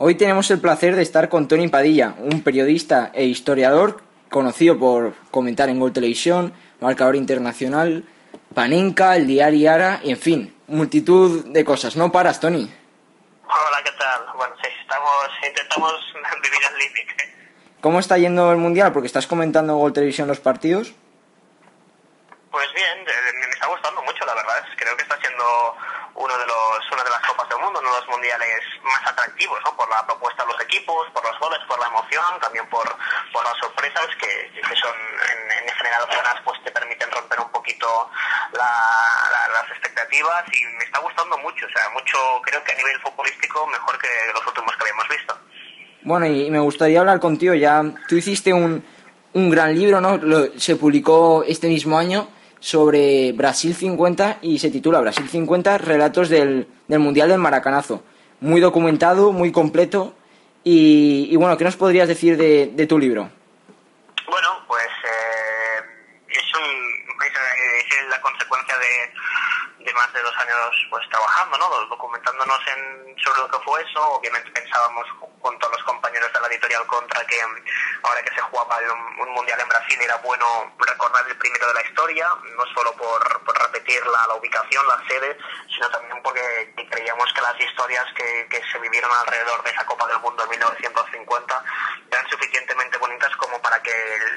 Hoy tenemos el placer de estar con Tony Padilla, un periodista e historiador conocido por comentar en Gol Televisión, marcador internacional, Panenka, el diario Ara, y en fin, multitud de cosas. ¿No paras, Tony? Hola, ¿qué tal? Bueno, sí, estamos, intentamos vivir al límite. ¿Cómo está yendo el Mundial? Porque estás comentando en Gol Televisión los partidos. Pues bien, eh, me está gustando mucho, la verdad. Creo que está siendo uno de los, una de las copas del mundo, uno de los mundiales más atractivos, ¿no? Por la propuesta de los equipos, por los goles, por la emoción, también por, por las sorpresas que, que son en, en general buenas, pues te permiten romper un poquito la- la- las expectativas y me está gustando mucho, o sea, mucho, creo que a nivel futbolístico mejor que los últimos que habíamos visto. Bueno, y me gustaría hablar contigo ya. Tú hiciste un, un gran libro, ¿no? Lo- se publicó este mismo año sobre Brasil 50 y se titula Brasil 50, relatos del, del Mundial del Maracanazo. Muy documentado, muy completo. Y, y bueno, ¿qué nos podrías decir de, de tu libro? Bueno, pues eh, es, un, es, la consecuencia de, de más de dos años pues trabajando, ¿no? documentándonos en, sobre lo que fue eso. Obviamente pensábamos junto a los compañeros de la editorial Contra que ahora que se jugaba un mundial en Brasil era bueno recordar el primero de la historia, no solo por, por repetir la, la ubicación, la sede, sino también porque creíamos que las historias que, que se vivieron alrededor de esa Copa del Mundo en 1950 eran suficientemente bonitas como para que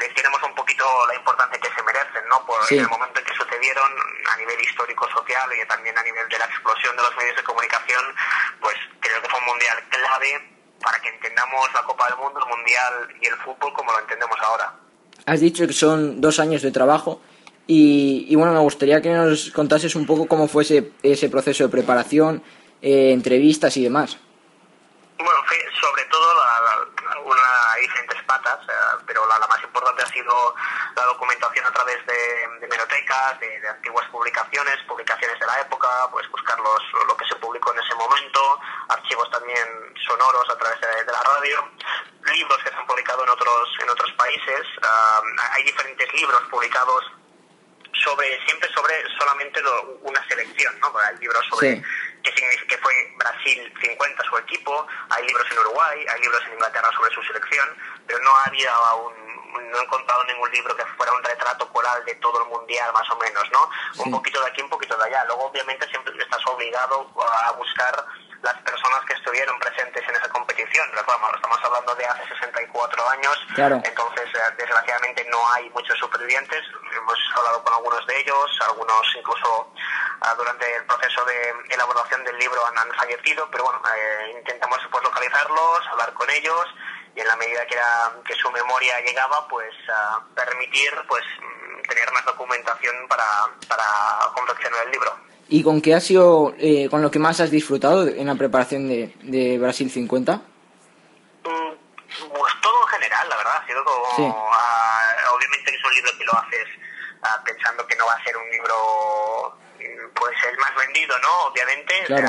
le diéramos un poquito la importancia que se merecen, ¿no? Por Sí. el momento en que sucedieron a nivel histórico social y también a nivel de la explosión de los medios de comunicación, pues creo que fue un mundial clave para que entendamos la Copa del Mundo, el mundial y el fútbol como lo entendemos ahora. Has dicho que son dos años de trabajo y, y bueno, me gustaría que nos contases un poco cómo fue ese, ese proceso de preparación, eh, entrevistas y demás. Bueno, sobre todo la, la- una diferentes patas, eh, pero la, la más importante ha sido la documentación a través de, de menotecas, de, de antiguas publicaciones, publicaciones de la época, pues buscar los, lo que se publicó en ese momento, archivos también sonoros a través de, de la radio, libros que se han publicado en otros en otros países. hay diferentes libros publicados sobre siempre sobre solamente lo- una selección, ¿no? Hay libros sobre Sí. qué significa que fue Brasil 50 su equipo, hay libros en Uruguay, hay libros en Inglaterra sobre su selección, pero no había un no he encontrado ningún libro que fuera un retrato coral de todo el mundial más o menos, ¿no? Un Sí. poquito de aquí, un poquito de allá. Luego obviamente siempre estás obligado a buscar las personas que estuvieron presentes en esa competición. Pero vamos, estamos hablando de hace 64 años, Claro. entonces eh, desgraciadamente no hay muchos supervivientes. Hemos hablado con algunos de ellos, algunos incluso ah, durante el proceso de elaboración del libro han, han fallecido, pero bueno, eh, intentamos pues localizarlos, hablar con ellos y en la medida que, era- que su memoria llegaba, pues ah, permitir pues mm, tener más documentación para, para confeccionar el libro. ¿Y con qué ha sido, eh, con lo que más has disfrutado en la preparación de, de Brasil 50? Mm, Pues todo en general, la verdad, ha sido como... Sí. ah, obviamente que es un libro que lo haces ah, pensando que no va a ser un libro mm, pues el más vendido, ¿no? Obviamente. Claro.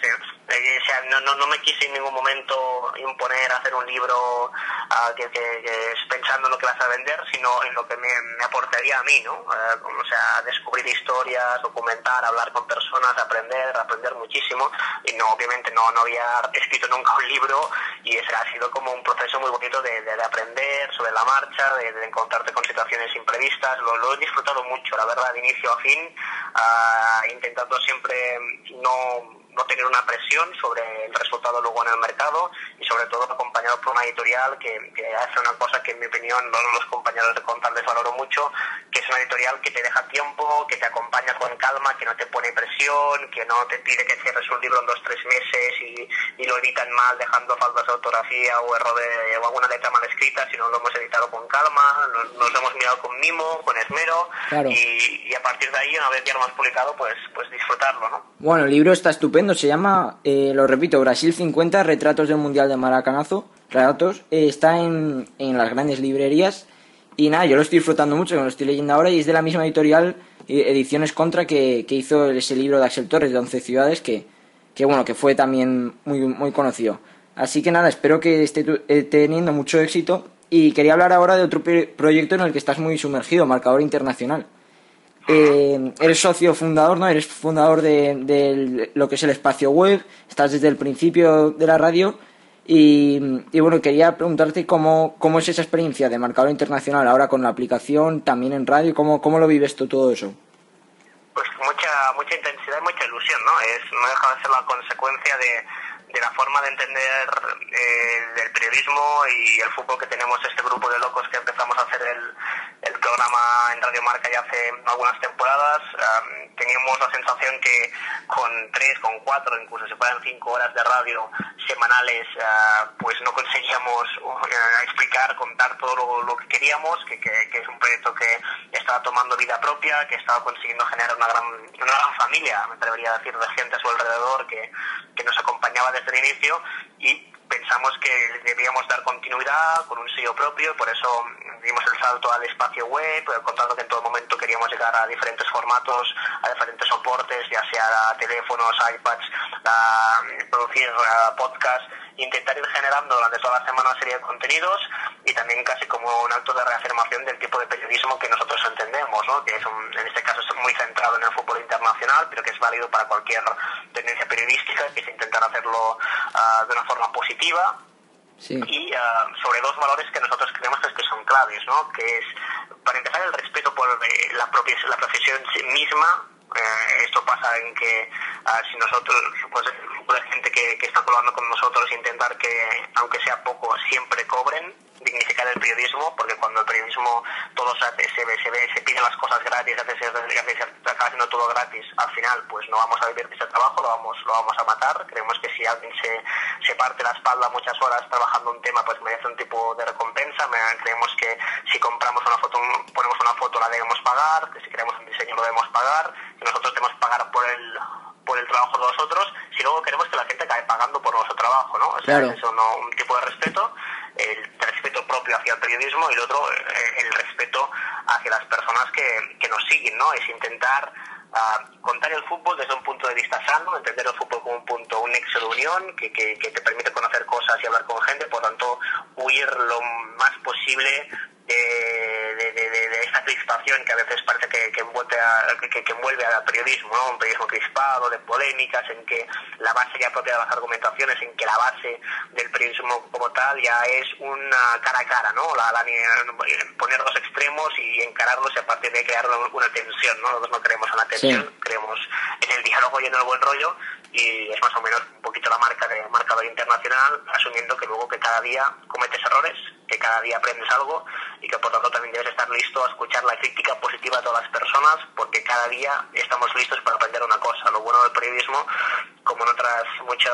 Se- eh, o sea, no, no, no me quise en ningún momento imponer hacer un libro ah, que, que- que es pensando en lo que vas a vender, sino en lo que me, me aportaría a mí, ¿no? Como, o sea, descubrir historias, documentar, hablar con personas, aprender, aprender muchísimo. Y no, obviamente no, no había escrito nunca un libro y ese ha sido como un proceso muy bonito de, de- de aprender sobre la marcha, de, de encontrarte con situaciones imprevistas. Lo, lo he disfrutado mucho, la verdad, de inicio a fin, ah, intentando siempre no no tener una presión sobre el resultado luego en el mercado y sobre todo acompañado por una editorial que, que hace una cosa que en mi opinión no los compañeros de Contar les valoro mucho, que es una editorial que te deja tiempo, que te acompaña con calma, que no te pone presión, que no te pide que cierres un libro en dos tres meses y, y lo editan mal dejando faltas de ortografía o error de, o alguna letra mal escrita, sino lo hemos editado con calma, nos, nos hemos mirado con mimo, con esmero Claro. y, y a partir de ahí, una vez ya lo hemos publicado, pues, pues disfrutarlo, ¿no? Bueno, el libro está estupendo. Se llama, eh, lo repito, Brasil 50, Retratos del Mundial de Maracanazo. Relatos, eh, está en, en las grandes librerías. Y nada, yo lo estoy disfrutando mucho, lo estoy leyendo ahora y es de la misma editorial, eh, Ediciones Contra, que, que hizo ese libro de Axel Torres de 11 ciudades, que, que bueno, que fue también muy, muy conocido. Así que nada, espero que esté teniendo mucho éxito y quería hablar ahora de otro proyecto en el que estás muy sumergido, Marcador Internacional. Eh, eres socio fundador, ¿no? Eres fundador de, lo que es el espacio web, estás desde el principio de la radio y, bueno, quería preguntarte cómo, cómo es esa experiencia de Marcador Internacional ahora con la aplicación, también en radio, cómo, cómo lo vives todo eso. Pues mucha, mucha intensidad y mucha ilusión, ¿no? Es, no deja de ser la consecuencia de de la forma de entender eh, el periodismo y el fútbol que tenemos este grupo de locos que empezamos a hacer el, programa en Radio Marca ya hace algunas temporadas. teníamos la sensación que con tres, con cuatro, incluso si fueran cinco horas de radio semanales, ah, pues no conseguíamos uh, explicar, contar todo lo, que queríamos, que, que, es un proyecto que estaba tomando vida propia, que estaba consiguiendo generar una gran, una gran familia, me atrevería a decir, de gente a su alrededor que, que nos acompañaba desde el inicio y pensamos que debíamos dar continuidad con un sello propio y por eso dimos el salto al espacio web, contando que en todo momento queríamos llegar a diferentes formatos, a diferentes soportes, ya sea a teléfonos, iPads, a producir podcasts intentar ir generando durante toda la semana una serie de contenidos y también casi como un acto de reafirmación del tipo de periodismo que nosotros entendemos, ¿no? que es en este caso es muy centrado en el fútbol internacional, pero que es válido para cualquier tendencia periodística, que es intentar hacerlo uh, de una forma positiva sí. y uh, sobre dos valores que nosotros creemos que son claves, ¿no? que es, para empezar, el respeto por eh, la, propia, la profesión misma, eh, esto pasa en que uh, si nosotros, pues la gente que, que está colaborando con nosotros, intentar que, aunque sea poco, siempre cobren, dignificar el periodismo, porque cuando el periodismo todo se, se, se, ve, se piden las cosas gratis, se, acaba haciendo todo gratis, al final pues no vamos a vivir de ese trabajo, lo vamos, lo vamos a matar. Creemos que si alguien se, se parte la espalda muchas horas trabajando un tema, pues merece un tipo de recompensa. Creemos que si compramos una foto, ponemos una foto la debemos pagar, que si queremos un diseño lo debemos pagar, que nosotros debemos pagar por el por el trabajo de nosotros, si luego queremos que la gente acabe pagando por nuestro trabajo, ¿no? O sea, eso no, un tipo de respeto, el respeto propio hacia el periodismo y el otro, eh, el respeto hacia las personas que, que nos siguen, ¿no? Es intentar uh, contar el fútbol desde un punto de vista sano, entender el fútbol como un punto, un nexo de unión que, que, te permite conocer cosas y hablar con gente, por tanto, huir lo más posible crispación que a veces parece que, que envuelve, a, que, que, envuelve al periodismo, ¿no? un periodismo crispado, de polémicas, en que la base ya propia de las argumentaciones, en que la base del periodismo como tal ya es una cara a cara, ¿no? La, la, poner dos extremos y encararlos y a partir de crear una, tensión, ¿no? Nosotros no creemos en la tensión, creemos en el diálogo y en el buen rollo y es más o menos un poquito la marca de marcador internacional, asumiendo que luego que cada día cometes errores, que cada día aprendes algo y que por tanto también debes estar listo a escuchar la crítica positiva de todas las personas, porque cada día estamos listos para aprender una cosa. Lo bueno del periodismo, como en otras muchos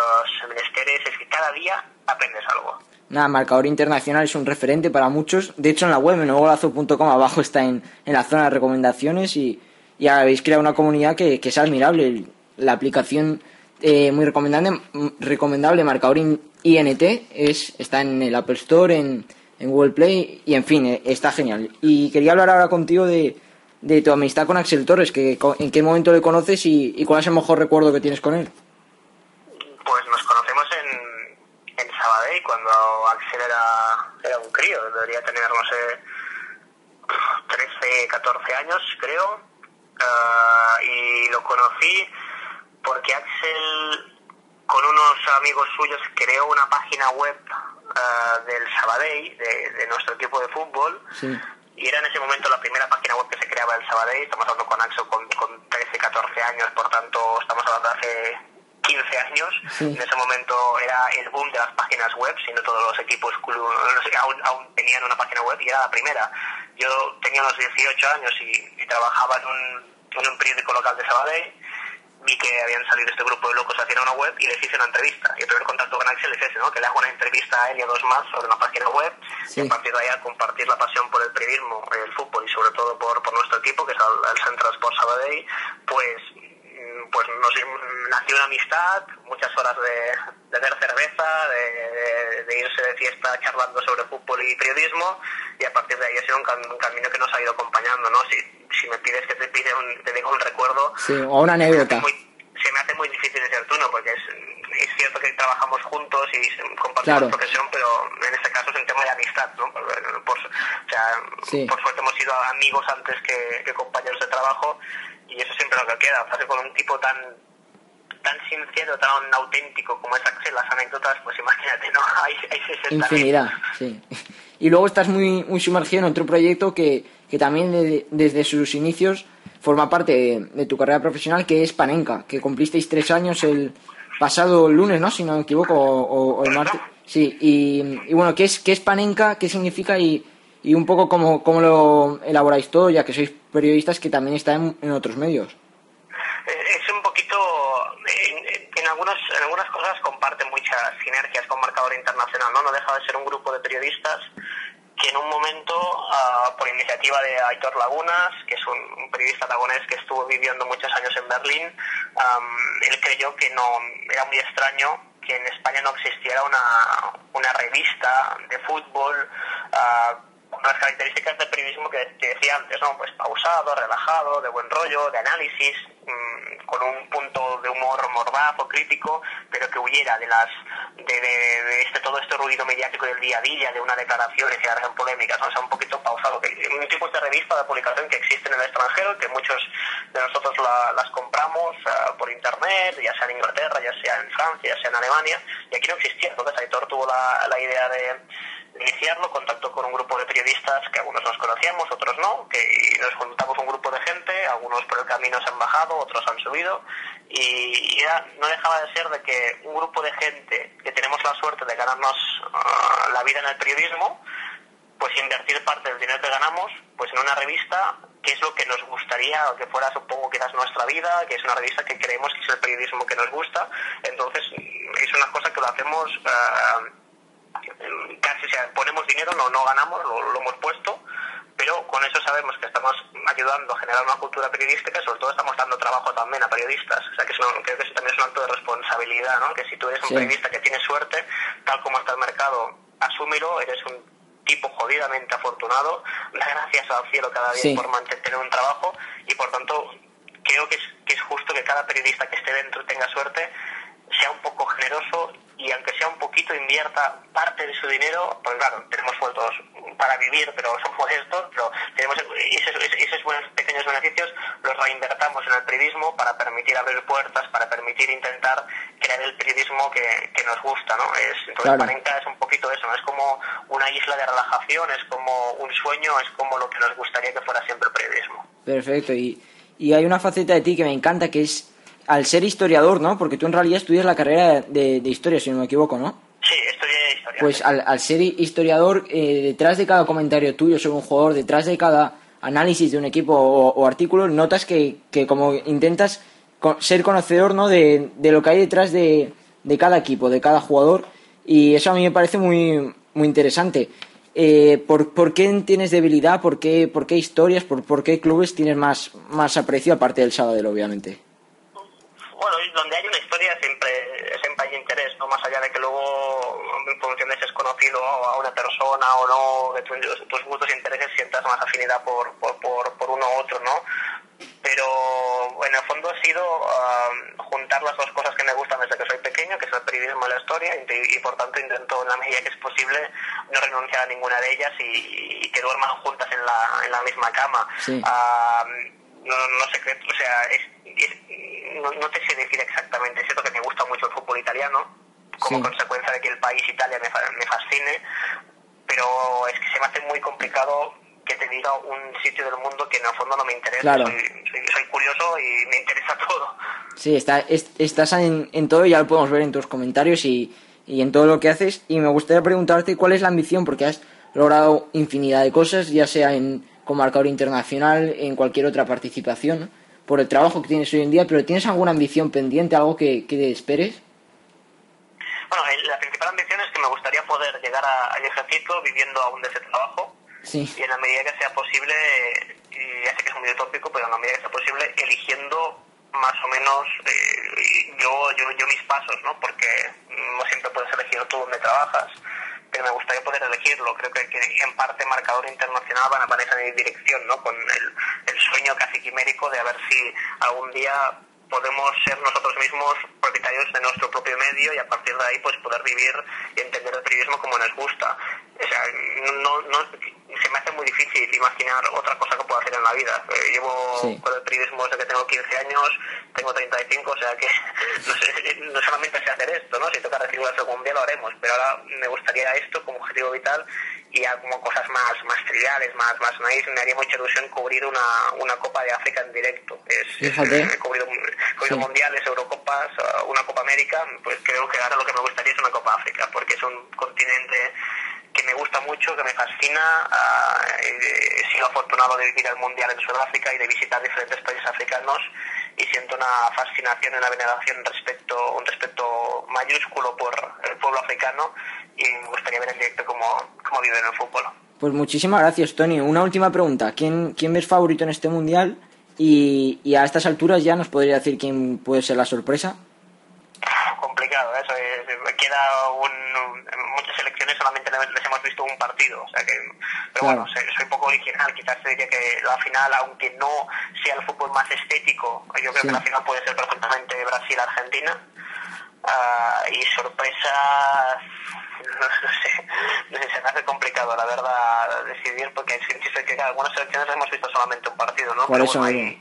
menesteres, es que cada día aprendes algo. Nada, Marcador Internacional es un referente para muchos. De hecho, en la web, en nuevolazo.com, abajo está en, en la zona de recomendaciones y, y habéis creado una comunidad que, que es admirable. La aplicación eh, muy recomendable, recomendable marcador INT, es, está en el Apple Store, en, en Google Play y en fin, eh, está genial. Y quería hablar ahora contigo de, de tu amistad con Axel Torres, que, en qué momento le conoces y, y, cuál es el mejor recuerdo que tienes con él. Pues nos conocemos en, en Sabadell cuando Axel era, era un crío, debería tener, no sé, 13, 14 años creo, uh, y lo conocí porque Axel con unos amigos suyos creó una página web uh, del Sabadell, de, de, nuestro equipo de fútbol, sí. y era en ese momento la primera página web que se creaba el Sabadell, estamos hablando con Axel con, con 13, 14 años, por tanto estamos hablando de hace 15 años, sí. en ese momento era el boom de las páginas web, siendo todos los equipos no sé, aún, aún, tenían una página web y era la primera. Yo tenía unos 18 años y, y trabajaba en un, en un periódico local de Sabadell vi que habían salido este grupo de locos hacia una web y les hice una entrevista. Y el primer contacto con Axel es ese, ¿no? Que le hago una entrevista a él y a dos más sobre una página web sí. y a partir de ahí compartir la pasión por el periodismo, el fútbol y sobre todo por, por nuestro equipo, que es el, el Centro Sport Sabadell, pues mm, pues nos nació una amistad, muchas horas de, de ver cerveza, de, irse de fiesta charlando sobre fútbol y periodismo, y a partir de ahí ha sido un, camino que nos ha ido acompañando, ¿no? Si, si me pides que te pide un, te diga un recuerdo... Sí, o una anécdota. Se me hace muy, difícil decir tú, ¿no? Porque es, es cierto que trabajamos juntos y compartimos profesión, pero en este caso es un tema de amistad, ¿no? Por, o sea, por suerte hemos sido amigos antes que, que compañeros de trabajo y eso siempre es lo que queda. O con un tipo tan tan sincero, tan auténtico como es Axel, las anécdotas, pues imagínate, ¿no? Hay, hay Infinidad, sí. Y luego estás muy, muy sumergido en otro proyecto que, que también desde sus inicios forma parte de, tu carrera profesional, que es Panenka, que cumplisteis tres años el pasado lunes, ¿no? Si no me equivoco, o, el martes. Sí, y, bueno, ¿qué es, ¿qué es Panenka? ¿Qué significa? Y, y un poco cómo, cómo lo elaboráis todo, ya que sois periodistas que también están en, otros medios. Eh, es un poquito, en, en, algunos, en algunas cosas comparten muchas sinergias con Marcador Internacional, ¿no? No deja de ser un grupo de periodistas que en un momento, uh, por iniciativa de Aitor Lagunas, que es un, periodista aragonés que estuvo viviendo muchos años en Berlín, um, él creyó que no era muy extraño que en España no existiera una, una revista de fútbol uh, las características del periodismo que, decía antes, ¿no? Pues pausado, relajado, de buen rollo, de análisis, mm, con un punto de humor mordaz o crítico, pero que huyera de las de, este todo este ruido mediático del día a día, de una declaración y en polémicas. O sea, un poquito pausado. Que, un tipo de revista de publicación que existe en el extranjero, que muchos de nosotros las compramos uh, por internet, ya sea en Inglaterra, ya sea en Francia, ya sea en Alemania, y aquí no existía. Entonces Aitor tuvo la, la idea de iniciarlo, contactó con un grupo de periodistas que algunos nos conocíamos, otros no, que nos juntamos un grupo de gente, algunos por el camino se han bajado, otros han subido, y ya no dejaba de ser de que un grupo de gente que tenemos la suerte de ganarnos ah, la vida en el periodismo, pues invertir parte del dinero que ganamos pues en una revista que es lo que nos gustaría que fuera supongo quizás nuestra vida que es una revista que creemos que es el periodismo que nos gusta. Entonces es una cosa que lo hacemos ah, casi sea, ponemos dinero, no, no ganamos, lo, hemos puesto, pero con eso sabemos que estamos ayudando a generar una cultura periodística y sobre todo estamos dando trabajo también a periodistas. O sea que creo que eso también es un acto de responsabilidad, ¿no? Que si tú eres un periodista que tiene suerte, tal como está el mercado, asúmelo, eres un tipo jodidamente afortunado, da gracias al cielo cada día por mantener un trabajo y por tanto creo que es, que es justo que cada periodista que esté dentro tenga suerte sea un poco generoso y aunque sea un poquito invierta parte de su dinero, pues claro, tenemos sueldos para vivir, pero son modestos, pero tenemos esos, esos buenos pequeños beneficios los reinvertamos en el periodismo para permitir abrir puertas, para permitir intentar crear el periodismo que, nos gusta, ¿no? Es, entonces Panenka es un poquito eso, ¿no? es como una isla de relajación, es como un sueño, es como lo que nos gustaría que fuera siempre el periodismo. Perfecto, y, y hay una faceta de ti que me encanta que es al ser historiador, ¿no? Porque tú en realidad estudias la carrera de, historia, si no me equivoco, ¿no? Sí, estudié historia. Pues al, ser historiador, eh, detrás de cada comentario tuyo sobre un jugador, detrás de cada análisis de un equipo o, artículo, notas que, que, como intentas ser conocedor, ¿no? De, de lo que hay detrás de, de, cada equipo, de cada jugador, y eso a mí me parece muy, muy interesante. Eh, ¿por, ¿por, qué tienes debilidad? ¿Por qué, por qué historias? Por, ¿Por qué clubes tienes más, más aprecio aparte del sábado, obviamente? Donde hay una historia siempre, siempre hay interés, ¿no? Más allá de que luego, en función de si es conocido a una persona o no, de tus, gustos e intereses, sientas más afinidad por, por, por, uno u otro, ¿no? Pero en el fondo ha sido juntar las dos cosas que me gustan desde que soy pequeño, que es el periodismo y la historia, y, por tanto intento en la medida que es posible no renunciar a ninguna de ellas y, que duerman juntas en la, en la misma cama. no, no sé, o sea, es, no, te sé decir exactamente, es cierto que me gusta mucho el fútbol italiano, como consecuencia de que el país Italia me, me fascine, pero es que se me hace muy complicado que te diga un sitio del mundo que en el fondo no me interesa. Soy, curioso y me interesa todo. Sí, está, estás en, en, todo, ya lo podemos ver en tus comentarios y, y en todo lo que haces. Y me gustaría preguntarte cuál es la ambición, porque has logrado infinidad de cosas, ya sea en como marcador internacional, en cualquier otra participación por el trabajo que tienes hoy en día, pero ¿tienes alguna ambición pendiente, algo que, que esperes? Bueno, la principal ambición es que me gustaría poder llegar al ejército viviendo aún de ese trabajo sí. y en la medida que sea posible, y ya sé que es muy utópico, pero en la medida que sea posible, eligiendo más o menos eh, yo, yo, yo mis pasos, ¿no? Porque no siempre puedes elegir tú dónde trabajas, pero me gustaría poder elegirlo. Creo que, en parte marcador internacional van a aparecer en dirección, ¿no? Con el sueño casi quimérico de a ver si algún día podemos ser nosotros mismos propietarios de nuestro propio medio y a partir de ahí pues poder vivir y entender el periodismo como nos gusta. O sea, no, no, se me hace muy difícil imaginar otra cosa que pueda hacer en la vida. Eh, llevo con el periodismo desde que tengo 15 años, tengo 35, o sea que no, sé, no solamente sé hacer esto, ¿no? si toca recibir algún día lo haremos, pero ahora me gustaría esto como objetivo vital y ya como cosas más, más triviales, más, más nice, me haría mucha ilusión cubrir una, una Copa de África en directo. Es, he cubrido, mundiales, Eurocopas, una Copa América, pues creo que ahora lo que me gustaría es una Copa África, porque es un continente que me gusta mucho, que me fascina. Uh, he sido afortunado de vivir el Mundial en Sudáfrica y de visitar diferentes países africanos y siento una fascinación y una veneración respecto, un respeto mayúsculo por el pueblo africano y me gustaría ver en directo cómo, cómo viven el fútbol. Pues muchísimas gracias, Tony. Una última pregunta. ¿Quién, quién ves favorito en este Mundial? Y a estas alturas ya nos podría decir quién puede ser la sorpresa complicado, eso es, queda un, muchas elecciones solamente les hemos visto un partido, o sea que, pero bueno, soy, un poco original, quizás diría que la final, aunque no sea el fútbol más estético, yo creo que la final puede ser perfectamente Brasil-Argentina, uh, y sorpresa, no, sé, no sé, se me hace complicado la verdad decidir, porque insisto que algunas selecciones hemos visto solamente un partido, ¿no? Por eso eh,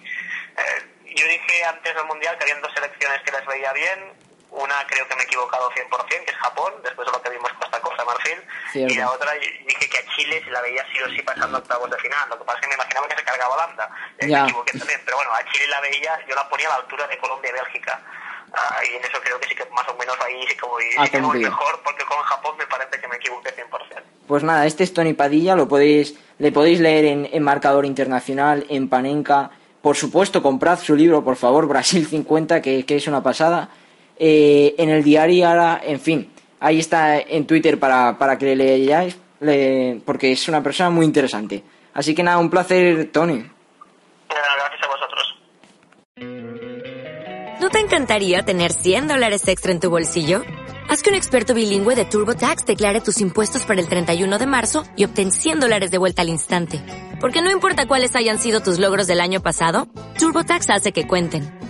yo dije antes del Mundial que habían dos selecciones que les veía bien, una creo que me he equivocado 100%, que es Japón, después de lo que vimos Costa Costa Marfil. Y la otra dije que a Chile se la veía sí o sí pasando octavos de final. Lo que pasa es que me imaginaba que se cargaba Holanda. Me equivoqué también. Pero bueno, a Chile la veía, yo la ponía a la altura de Colombia y Bélgica. Ah, y en eso creo que sí que más o menos ahí sí que voy, sí que voy mejor, porque con Japón me parece que me equivoqué 100%. Pues nada, este es Tony Padilla, lo podéis, le podéis leer en, en Marcador Internacional, en Panenka. Por supuesto, comprad su libro, por favor, Brasil 50, que, que es una pasada eh, en el diario ahora, en fin, ahí está en Twitter para, para que le leáis, porque es una persona muy interesante. Así que nada, un placer, Tony. Gracias a vosotros. ¿No te encantaría tener 100 dólares extra en tu bolsillo? Haz que un experto bilingüe de TurboTax declare tus impuestos para el 31 de marzo y obtén 100 dólares de vuelta al instante. Porque no importa cuáles hayan sido tus logros del año pasado, TurboTax hace que cuenten